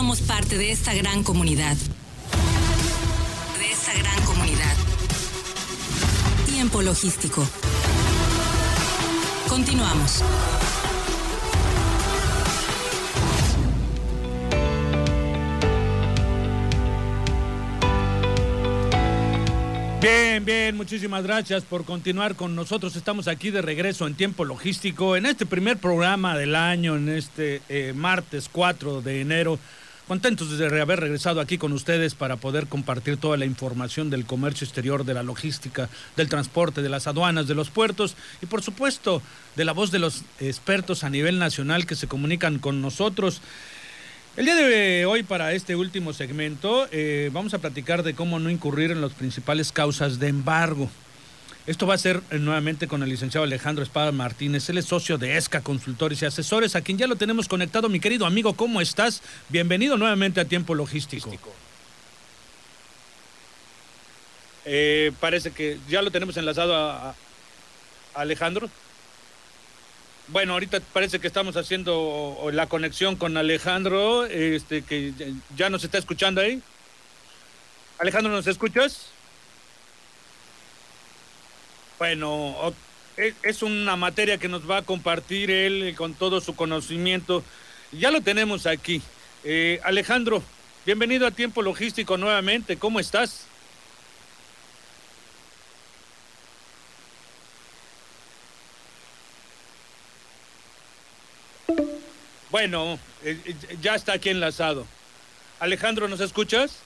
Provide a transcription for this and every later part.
somos parte de esta gran comunidad. De esta gran comunidad. Tiempo logístico. Continuamos. Bien, bien, muchísimas gracias por continuar con nosotros. Estamos aquí de regreso en tiempo logístico en este primer programa del año, en este eh, martes 4 de enero. Contentos de haber regresado aquí con ustedes para poder compartir toda la información del comercio exterior, de la logística, del transporte, de las aduanas, de los puertos y por supuesto de la voz de los expertos a nivel nacional que se comunican con nosotros. El día de hoy, para este último segmento, eh, vamos a platicar de cómo no incurrir en las principales causas de embargo. Esto va a ser eh, nuevamente con el licenciado Alejandro Espada Martínez. Él es socio de ESCA Consultores y Asesores, a quien ya lo tenemos conectado. Mi querido amigo, ¿cómo estás? Bienvenido nuevamente a Tiempo Logístico. Eh, parece que ya lo tenemos enlazado a Alejandro. Bueno, ahorita parece que estamos haciendo la conexión con Alejandro, este que ya nos está escuchando ahí. Alejandro, ¿nos escuchas? Bueno, e, es una materia que nos va a compartir él con todo su conocimiento. Ya lo tenemos aquí. Eh, Alejandro, bienvenido a Tiempo Logístico nuevamente. ¿Cómo estás? Bueno, eh, eh, ya está aquí enlazado. Alejandro, ¿nos escuchas?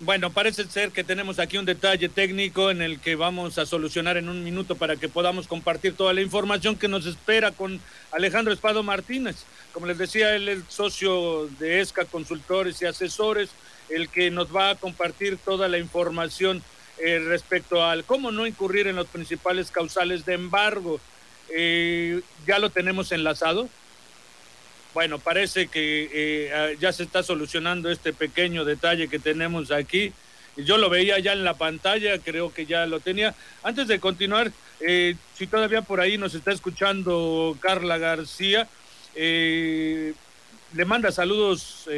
Bueno, parece ser que tenemos aquí un detalle técnico en el que vamos a solucionar en un minuto para que podamos compartir toda la información que nos espera con Alejandro Espado Martínez. Como les decía, él es socio de ESCA Consultores y Asesores, el que nos va a compartir toda la información eh, respecto al cómo no incurrir en los principales causales de embargo. ya lo tenemos enlazado. Bueno, parece que eh, ah, ya se está solucionando este pequeño detalle que tenemos aquí. Yo lo veía ya en la pantalla, creo que ya lo tenía. Antes de continuar, eh, si todavía por ahí nos está escuchando Carla García, eh, le manda saludos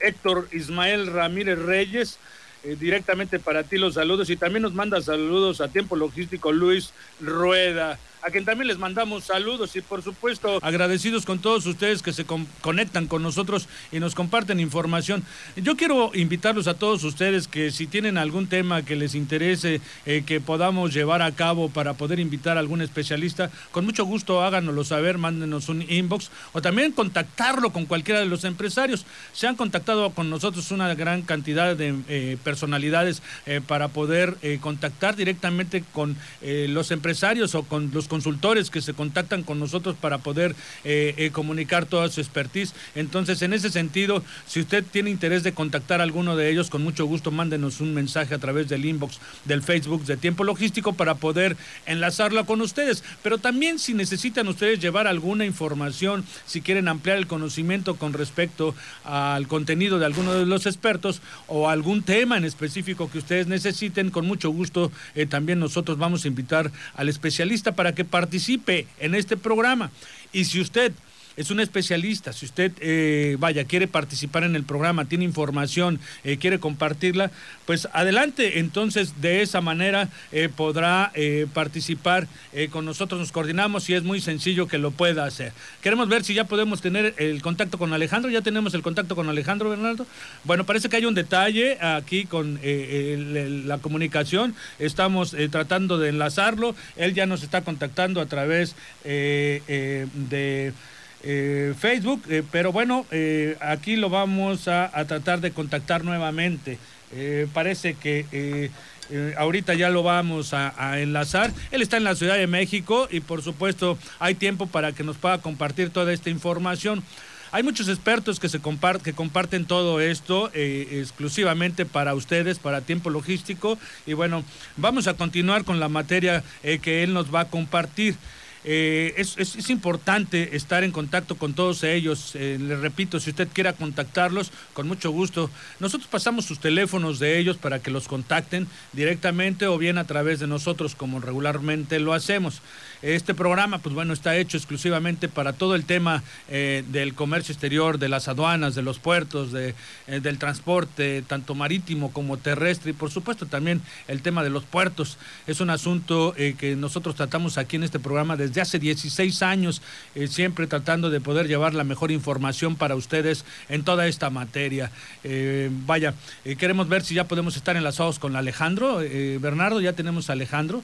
Héctor Ismael Ramírez Reyes. directamente para ti los saludos y también nos manda saludos a Tiempo Logístico Luis Rueda a quien también les mandamos saludos y por supuesto agradecidos con todos ustedes que se conectan con nosotros y nos comparten información. Yo quiero invitarlos a todos ustedes que si tienen algún tema que les interese eh, que podamos llevar a cabo para poder invitar a algún especialista, con mucho gusto háganoslo saber, mándenos un inbox o también contactarlo con cualquiera de los empresarios. Se han contactado con nosotros una gran cantidad de eh, personalidades eh, para poder contactar directamente con los empresarios o con los consultores que se contactan con nosotros para poder eh, eh, comunicar toda su expertise. Entonces, en ese sentido, si usted tiene interés de contactar a alguno de ellos, con mucho gusto mándenos un mensaje a través del inbox del Facebook de Tiempo Logístico para poder enlazarlo con ustedes. Pero también si necesitan ustedes llevar alguna información, si quieren ampliar el conocimiento con respecto al contenido de alguno de los expertos o algún tema en específico que ustedes necesiten, con mucho gusto eh, también nosotros vamos a invitar al especialista para que que participe en este programa. Y si usted es un especialista. Si usted, eh, vaya, quiere participar en el programa, tiene información, eh, quiere compartirla, pues adelante. Entonces, de esa manera eh, podrá participar con nosotros. Nos coordinamos y es muy sencillo que lo pueda hacer. Queremos ver si ya podemos tener el contacto con Alejandro. Ya tenemos el contacto con Alejandro Bernardo. Bueno, parece que hay un detalle aquí con la comunicación. Estamos tratando de enlazarlo. Él ya nos está contactando a través de eh, Facebook, eh, pero bueno, eh, aquí lo vamos a, tratar de contactar nuevamente. parece que ahorita ya lo vamos a, enlazar. Él está en la Ciudad de México y por supuesto hay tiempo para que nos pueda compartir toda esta información. Hay muchos expertos que, se que comparten todo esto exclusivamente para ustedes, para tiempo logístico. Y bueno, vamos a continuar con la materia que él nos va a compartir. Eh, es, importante estar en contacto con todos ellos. Eh, les repito, si usted quiera contactarlos, con mucho gusto. Nosotros pasamos sus teléfonos de ellos para que los contacten directamente o bien a través de nosotros, como regularmente lo hacemos. Este programa, pues bueno, está hecho exclusivamente para todo el tema eh, del comercio exterior, de las aduanas, de los puertos, de, eh, del transporte, tanto marítimo como terrestre, y por supuesto también el tema de los puertos. Es un asunto que nosotros tratamos aquí en este programa desde hace 16 años, siempre tratando de poder llevar la mejor información para ustedes en toda esta materia. vaya, queremos ver si ya podemos estar enlazados con Alejandro. Bernardo, ya tenemos a Alejandro.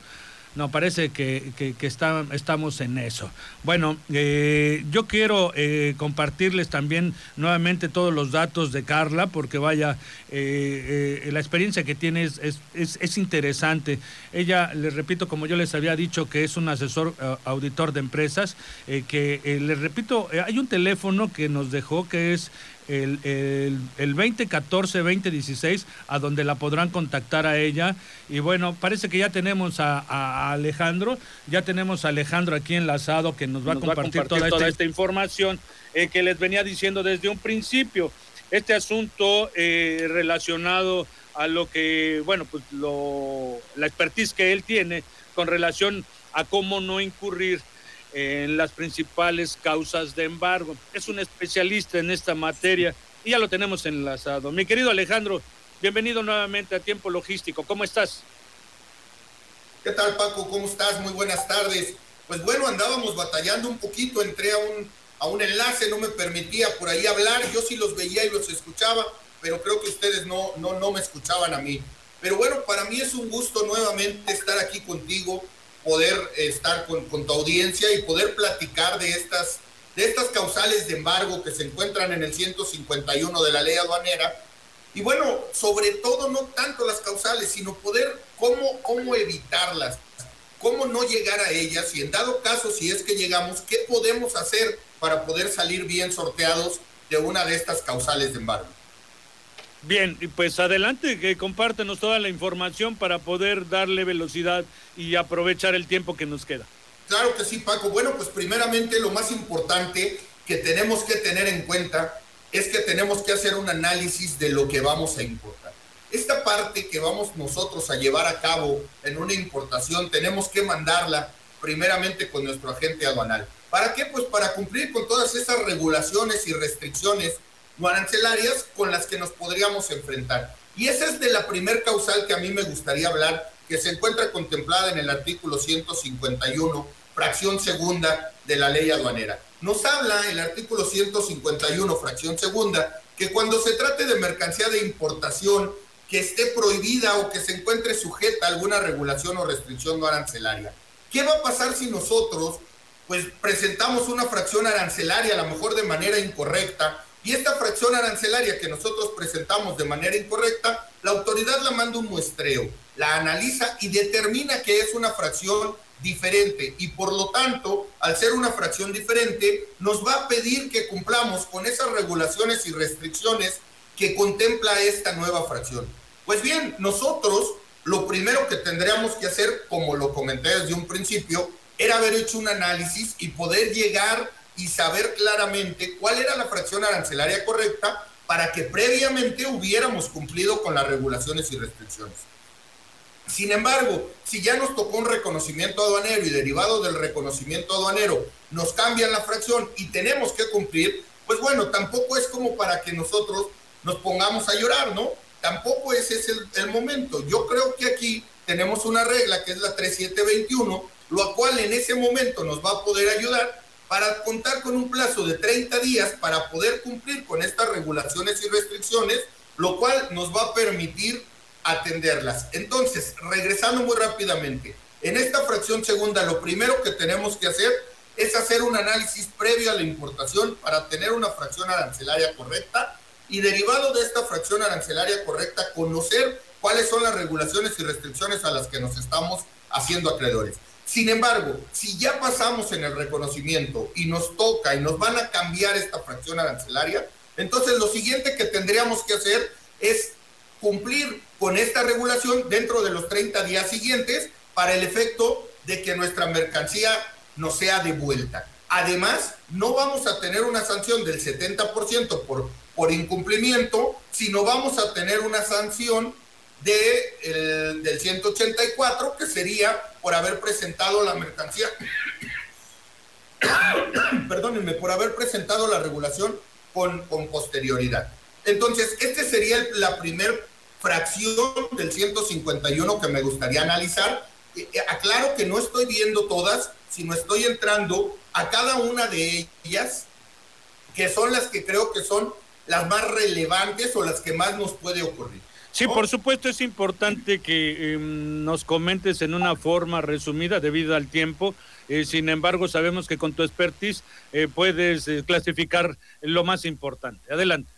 No, parece que, que, estamos en eso. Bueno, eh, yo quiero eh, compartirles también nuevamente todos los datos de Carla, porque vaya, eh, la experiencia que tiene es, es, es, interesante. Ella, les repito, como yo les había dicho, que es un asesor auditor de empresas, que les repito, hay un teléfono que nos dejó que es el, el, el 2014-2016, a donde la podrán contactar a ella. Y bueno, parece que ya tenemos a, Alejandro, ya tenemos a Alejandro aquí enlazado que nos va, a, compartir toda, esta... información eh, que les venía diciendo desde un principio. Este asunto eh, relacionado a lo que, bueno, pues lo, la expertise que él tiene con relación a cómo no incurrir en las principales causas de embargo. Es un especialista en esta materia y ya lo tenemos enlazado. Mi querido Alejandro, bienvenido nuevamente a Tiempo Logístico. ¿Cómo estás? ¿Qué tal, Paco? ¿Cómo estás? Muy buenas tardes. Pues bueno, andábamos batallando un poquito, entré a un, a un enlace, no me permitía por ahí hablar, yo sí los veía y los escuchaba, pero creo que ustedes no, no, no me escuchaban a mí. Pero bueno, para mí es un gusto nuevamente estar aquí contigo poder estar con, tu audiencia y poder platicar de estas, de estas causales de embargo que se encuentran en el 151 de la ley aduanera. Y bueno, sobre todo no tanto las causales, sino poder cómo, cómo evitarlas, cómo no llegar a ellas y en dado caso, si es que llegamos, qué podemos hacer para poder salir bien sorteados de una de estas causales de embargo. Bien, pues adelante, que compártenos toda la información para poder darle velocidad y aprovechar el tiempo que nos queda. Claro que sí, Paco. Bueno, pues primeramente lo más importante que tenemos que tener en cuenta es que tenemos que hacer un análisis de lo que vamos a importar. Esta parte que vamos nosotros a llevar a cabo en una importación, tenemos que mandarla primeramente con nuestro agente aduanal. ¿Para qué? Pues para cumplir con todas esas regulaciones y restricciones no arancelarias con las que nos podríamos enfrentar. Y esa es de la primer causal que a mí me gustaría hablar, que se encuentra contemplada en el artículo 151, fracción segunda de la ley aduanera. Nos habla el artículo 151, fracción segunda, que cuando se trate de mercancía de importación que esté prohibida o que se encuentre sujeta a alguna regulación o restricción no arancelaria, ¿qué va a pasar si nosotros pues presentamos una fracción arancelaria, a lo mejor de manera incorrecta, y esta fracción arancelaria que nosotros presentamos de manera incorrecta, la autoridad la manda un muestreo, la analiza y determina que es una fracción diferente y por lo tanto, al ser una fracción diferente, nos va a pedir que cumplamos con esas regulaciones y restricciones que contempla esta nueva fracción. Pues bien, nosotros lo primero que tendríamos que hacer, como lo comenté desde un principio, era haber hecho un análisis y poder llegar y saber claramente cuál era la fracción arancelaria correcta para que previamente hubiéramos cumplido con las regulaciones y restricciones. Sin embargo, si ya nos tocó un reconocimiento aduanero y derivado del reconocimiento aduanero nos cambian la fracción y tenemos que cumplir, pues bueno, tampoco es como para que nosotros nos pongamos a llorar, ¿no? Tampoco ese es el, momento. Yo creo que aquí tenemos una regla que es la 3721, lo cual en ese momento nos va a poder ayudar para contar con un plazo de 30 días para poder cumplir con estas regulaciones y restricciones, lo cual nos va a permitir atenderlas. Entonces, regresando muy rápidamente, en esta fracción segunda, lo primero que tenemos que hacer es hacer un análisis previo a la importación para tener una fracción arancelaria correcta y derivado de esta fracción arancelaria correcta, conocer cuáles son las regulaciones y restricciones a las que nos estamos haciendo acreedores. Sin embargo, si ya pasamos en el reconocimiento y nos toca y nos van a cambiar esta fracción arancelaria, entonces lo siguiente que tendríamos que hacer es cumplir con esta regulación dentro de los 30 días siguientes para el efecto de que nuestra mercancía nos sea devuelta. Además, no vamos a tener una sanción del 70% por, por incumplimiento, sino vamos a tener una sanción de, del 184, que sería por haber presentado la mercancía, perdónenme, por haber presentado la regulación con, con posterioridad. Entonces, este sería la primer fracción del 151 que me gustaría analizar. Eh, eh, aclaro que no estoy viendo todas, sino estoy entrando a cada una de ellas, que son las que creo que son las más relevantes o las que más nos puede ocurrir. Sí, por supuesto es importante que em, nos comentes en una forma resumida debido al tiempo. Eh, sin embargo, sabemos que con tu expertise puedes clasificar lo más importante. Adelante.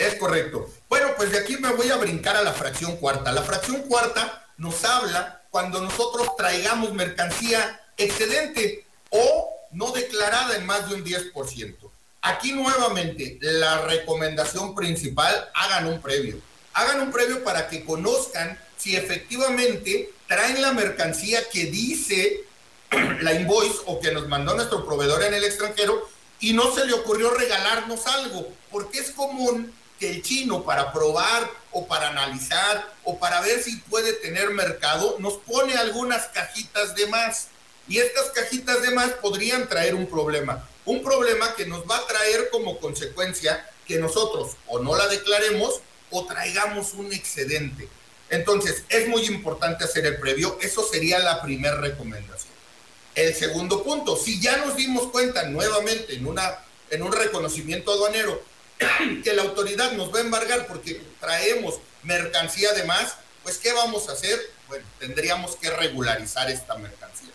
Es correcto. Bueno, pues de aquí me voy a brincar a la fracción cuarta. La fracción cuarta nos habla cuando nosotros traigamos mercancía excedente o no declarada en más de un 10%. Aquí nuevamente la recomendación principal, hagan un previo. Hagan un previo para que conozcan si efectivamente traen la mercancía que dice la invoice o que nos mandó nuestro proveedor en el extranjero y no se le ocurrió regalarnos algo, porque es común que el chino para probar o para analizar o para ver si puede tener mercado nos pone algunas cajitas de más. Y estas cajitas de más podrían traer un problema. Un problema que nos va a traer como consecuencia que nosotros o no la declaremos o traigamos un excedente. Entonces, es muy importante hacer el previo. Eso sería la primera recomendación. El segundo punto, si ya nos dimos cuenta nuevamente en, una, en un reconocimiento aduanero que la autoridad nos va a embargar porque traemos mercancía de más, pues ¿qué vamos a hacer? Bueno, tendríamos que regularizar esta mercancía.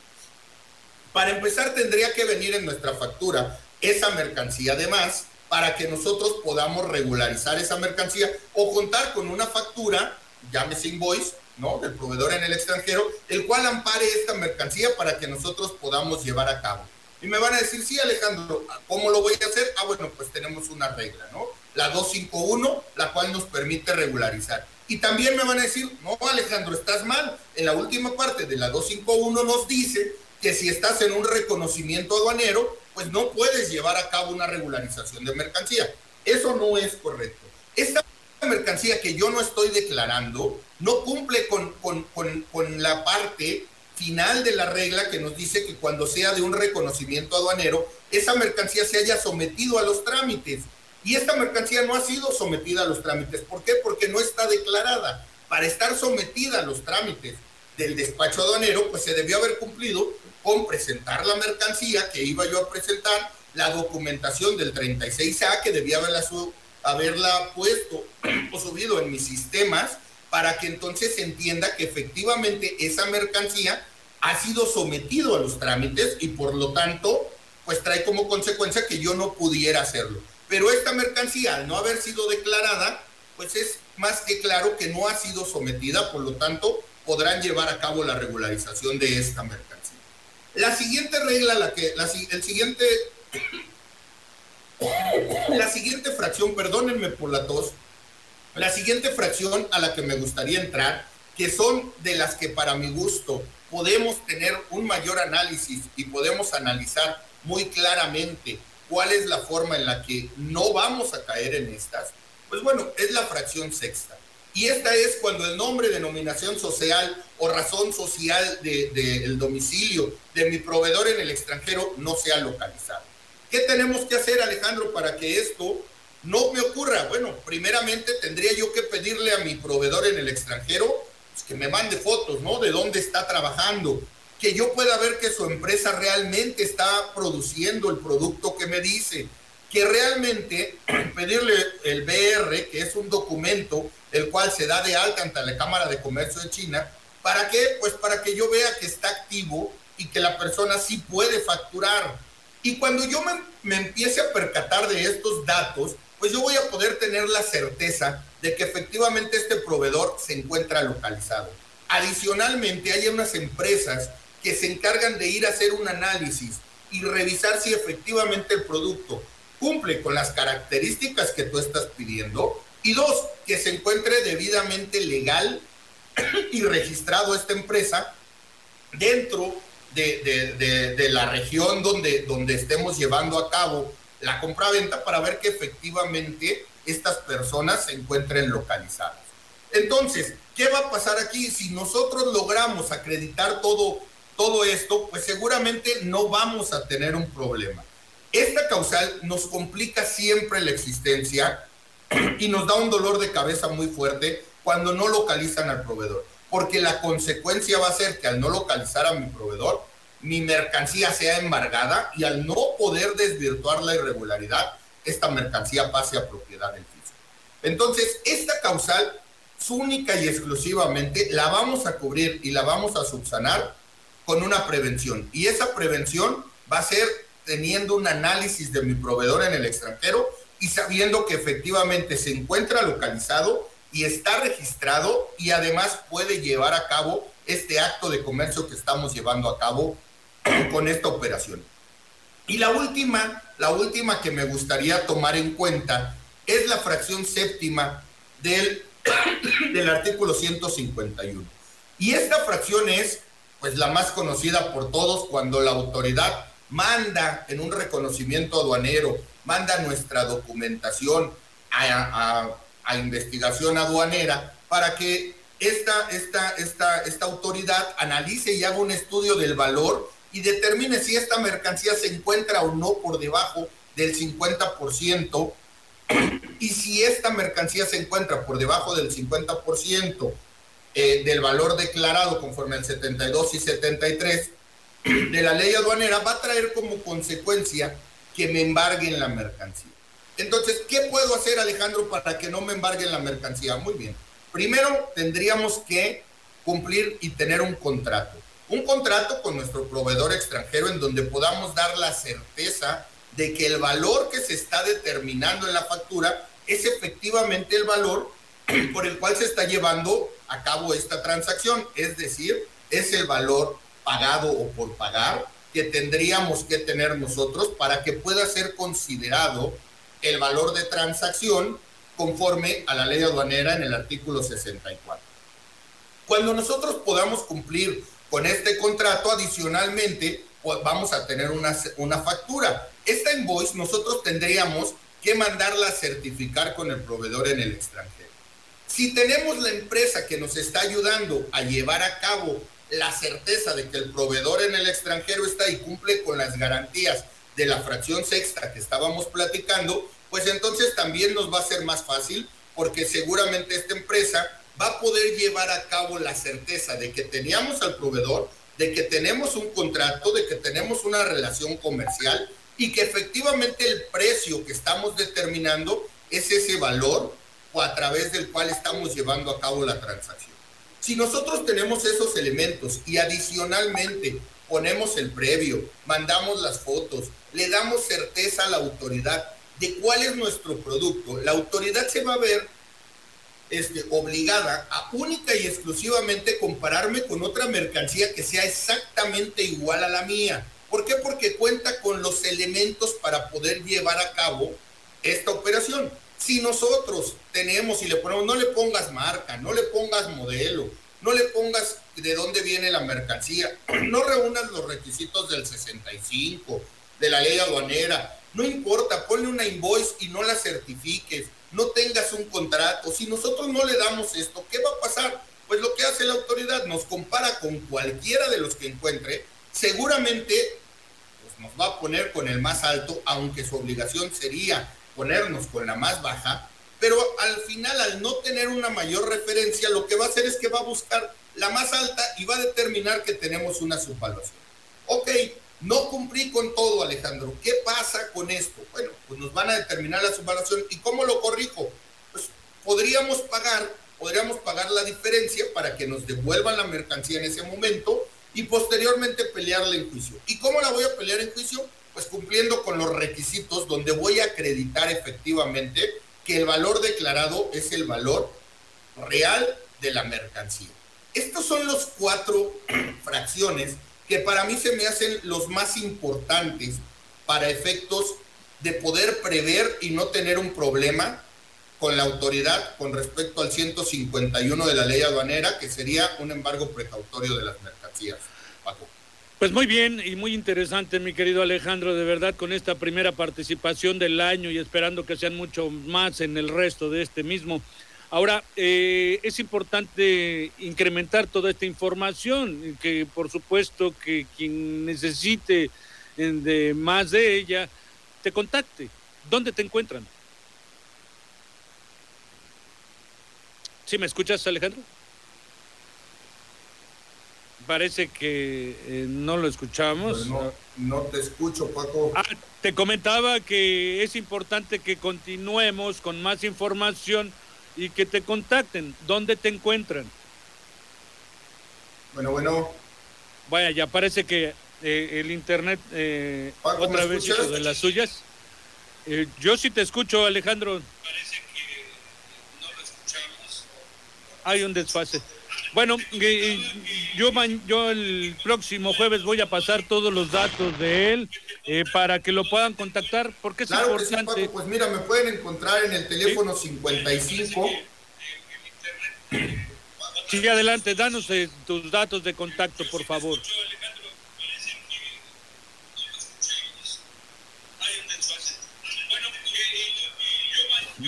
Para empezar, tendría que venir en nuestra factura esa mercancía de más para que nosotros podamos regularizar esa mercancía o contar con una factura, llámese invoice, ¿no? Del proveedor en el extranjero, el cual ampare esta mercancía para que nosotros podamos llevar a cabo. Y me van a decir, sí, Alejandro, ¿cómo lo voy a hacer? Ah, bueno, pues tenemos una regla, ¿no? La 251, la cual nos permite regularizar. Y también me van a decir, no, Alejandro, estás mal. En la última parte de la 251 nos dice que si estás en un reconocimiento aduanero, pues no puedes llevar a cabo una regularización de mercancía. Eso no es correcto. Esta mercancía que yo no estoy declarando no cumple con, con, con, con la parte final de la regla que nos dice que cuando sea de un reconocimiento aduanero, esa mercancía se haya sometido a los trámites. Y esta mercancía no ha sido sometida a los trámites. ¿Por qué? Porque no está declarada. Para estar sometida a los trámites del despacho aduanero, pues se debió haber cumplido con presentar la mercancía que iba yo a presentar, la documentación del 36A que debía haberla, haberla puesto o subido en mis sistemas para que entonces se entienda que efectivamente esa mercancía ha sido sometido a los trámites y por lo tanto, pues trae como consecuencia que yo no pudiera hacerlo. Pero esta mercancía, al no haber sido declarada, pues es más que claro que no ha sido sometida, por lo tanto, podrán llevar a cabo la regularización de esta mercancía. La siguiente regla, la que, el siguiente, la siguiente fracción, perdónenme por la tos, la siguiente fracción a la que me gustaría entrar, que son de las que para mi gusto podemos tener un mayor análisis y podemos analizar muy claramente cuál es la forma en la que no vamos a caer en estas, pues bueno, es la fracción sexta. Y esta es cuando el nombre, denominación social o razón social del de, domicilio de mi proveedor en el extranjero no sea localizado. ¿Qué tenemos que hacer, Alejandro, para que esto no me ocurra. Bueno, primeramente tendría yo que pedirle a mi proveedor en el extranjero pues, que me mande fotos, ¿no? De dónde está trabajando, que yo pueda ver que su empresa realmente está produciendo el producto que me dice, que realmente pedirle el BR, que es un documento el cual se da de alta ante la Cámara de Comercio de China, ¿para qué? Pues para que yo vea que está activo y que la persona sí puede facturar. Y cuando yo me, me empiece a percatar de estos datos, pues yo voy a poder tener la certeza de que efectivamente este proveedor se encuentra localizado. Adicionalmente, hay unas empresas que se encargan de ir a hacer un análisis y revisar si efectivamente el producto cumple con las características que tú estás pidiendo. Y dos, que se encuentre debidamente legal y registrado esta empresa dentro de, la región donde, donde estemos llevando a cabo la compra-venta para ver que efectivamente estas personas se encuentren localizadas. Entonces, ¿qué va a pasar aquí? Si nosotros logramos acreditar todo, todo esto, pues seguramente no vamos a tener un problema. Esta causal nos complica siempre la existencia y nos da un dolor de cabeza muy fuerte cuando no localizan al proveedor, porque la consecuencia va a ser que al no localizar a mi proveedor, mi mercancía sea embargada y al no poder desvirtuar la irregularidad, esta mercancía pase a propiedad del fisco. Entonces, esta causal, única y exclusivamente, la vamos a cubrir y la vamos a subsanar con una prevención. Y esa prevención va a ser teniendo un análisis de mi proveedor en el extranjero y sabiendo que efectivamente se encuentra localizado y está registrado y además puede llevar a cabo este acto de comercio que estamos llevando a cabo con esta operación. Y la última, la última que me gustaría tomar en cuenta es la fracción séptima del, del artículo 151. Y esta fracción es pues la más conocida por todos cuando la autoridad manda en un reconocimiento aduanero, manda nuestra documentación a, investigación aduanera para que esta, esta, esta, esta autoridad analice y haga un estudio del valor y determine si esta mercancía se encuentra o no por debajo del 50% y si esta mercancía se encuentra por debajo del 50% eh, del valor declarado conforme al 72 y 73, de la ley aduanera va a traer como consecuencia que me embarguen la mercancía. Entonces, ¿qué puedo hacer, Alejandro, para que no me embarguen la mercancía? Muy bien. Primero, tendríamos que cumplir y tener un contrato. Un contrato con nuestro proveedor extranjero en donde podamos dar la certeza de que el valor que se está determinando en la factura es efectivamente el valor por el cual se está llevando a cabo esta transacción. Es decir, es el valor pagado o por pagar que tendríamos que tener nosotros para que pueda ser considerado el valor de transacción conforme a la ley aduanera en el artículo 64. Cuando nosotros podamos cumplir con este contrato, adicionalmente, vamos a tener una, una factura. Esta invoice nosotros tendríamos que mandarla a certificar con el proveedor en el extranjero. Si tenemos la empresa que nos está ayudando a llevar a cabo la certeza de que el proveedor en el extranjero está y cumple con las garantías de la fracción sexta que estábamos platicando, pues entonces también nos va a ser más fácil porque seguramente esta empresa va a poder llevar a cabo la certeza de que teníamos al proveedor, de que tenemos un contrato, de que tenemos una relación comercial y que efectivamente el precio que estamos determinando es ese valor o a través del cual estamos llevando a cabo la transacción. Si nosotros tenemos esos elementos y adicionalmente ponemos el previo, mandamos las fotos, le damos certeza a la autoridad de cuál es nuestro producto, la autoridad se va a ver este, obligada a única y exclusivamente compararme con otra mercancía que sea exactamente igual a la mía. ¿Por qué? Porque cuenta con los elementos para poder llevar a cabo esta operación. Si nosotros tenemos y le ponemos, no le pongas marca, no le pongas modelo, no le pongas de dónde viene la mercancía, no reúnas los requisitos del 65, de la ley aduanera, no importa, ponle una invoice y no la certifiques, no tengas un contrato. Si nosotros no le damos esto, ¿qué va a pasar? Pues lo que hace la autoridad nos compara con cualquiera de los que encuentre, seguramente pues, nos va a poner con el más alto, aunque su obligación sería ponernos con la más baja, pero al final, al no tener una mayor referencia, lo que va a hacer es que va a buscar la más alta y va a determinar que tenemos una subvaluación. Ok, no cumplí con todo, Alejandro. ¿Qué pasa con esto? Bueno, pues nos van a determinar la subvaluación. ¿Y cómo lo corrijo? Pues podríamos pagar, podríamos pagar la diferencia para que nos devuelvan la mercancía en ese momento y posteriormente pelearla en juicio. ¿Y cómo la voy a pelear en juicio? Pues cumpliendo con los requisitos donde voy a acreditar efectivamente que el valor declarado es el valor real de la mercancía. Estos son los cuatro fracciones que para mí se me hacen los más importantes para efectos de poder prever y no tener un problema con la autoridad con respecto al 151 de la ley aduanera, que sería un embargo precautorio de las mercancías. Paco. Pues muy bien y muy interesante, mi querido Alejandro, de verdad, con esta primera participación del año y esperando que sean mucho más en el resto de este mismo. Ahora, eh, es importante incrementar toda esta información, que por supuesto que quien necesite de más de ella, te contacte. ¿Dónde te encuentran? ¿Sí me escuchas, Alejandro? Parece que eh, no lo escuchamos. No, no, te escucho, Paco. Ah, te comentaba que es importante que continuemos con más información y que te contacten. ¿Dónde te encuentran? Bueno, bueno. Vaya, ya parece que eh, el internet eh, otra vez hizo de las suyas. Eh, yo sí te escucho, Alejandro. Parece que no lo escuchamos. Hay un desfase. Bueno, yo, yo el próximo jueves voy a pasar todos los datos de él para que lo puedan contactar, porque es importante. pues mira, me pueden encontrar en el teléfono 55. Sí, adelante, danos tus datos de contacto, por favor.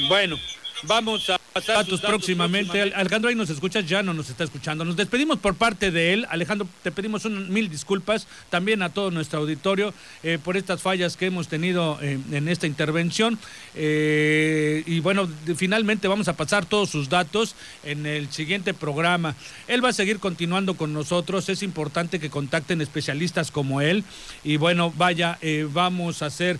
Bueno, vamos a datos próximamente. Alejandro, ahí nos escuchas, ya no nos está escuchando. Nos despedimos por parte de él. Alejandro, te pedimos un, mil disculpas también a todo nuestro auditorio eh, por estas fallas que hemos tenido eh, en esta intervención. Eh, y bueno, finalmente vamos a pasar todos sus datos en el siguiente programa. Él va a seguir continuando con nosotros. Es importante que contacten especialistas como él. Y bueno, vaya, vamos a hacer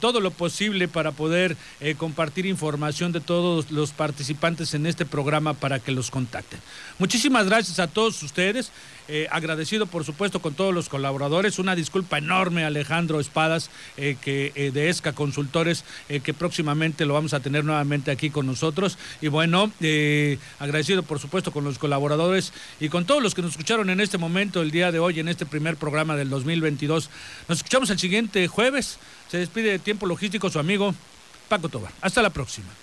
todo lo posible para poder compartir información de todos los participantes en este programa para que los contacten. Muchísimas gracias a todos ustedes. Eh, agradecido por supuesto con todos los colaboradores. Una disculpa enorme a Alejandro Espadas eh, que, eh, de ESCA Consultores, que próximamente lo vamos a tener nuevamente aquí con nosotros. Y bueno, agradecido por supuesto con los colaboradores y con todos los que nos escucharon en este momento, el día de hoy, en este primer programa del 2022. Nos escuchamos el siguiente jueves. Se despide de Tiempo Logístico su amigo Paco Tobar. Hasta la próxima.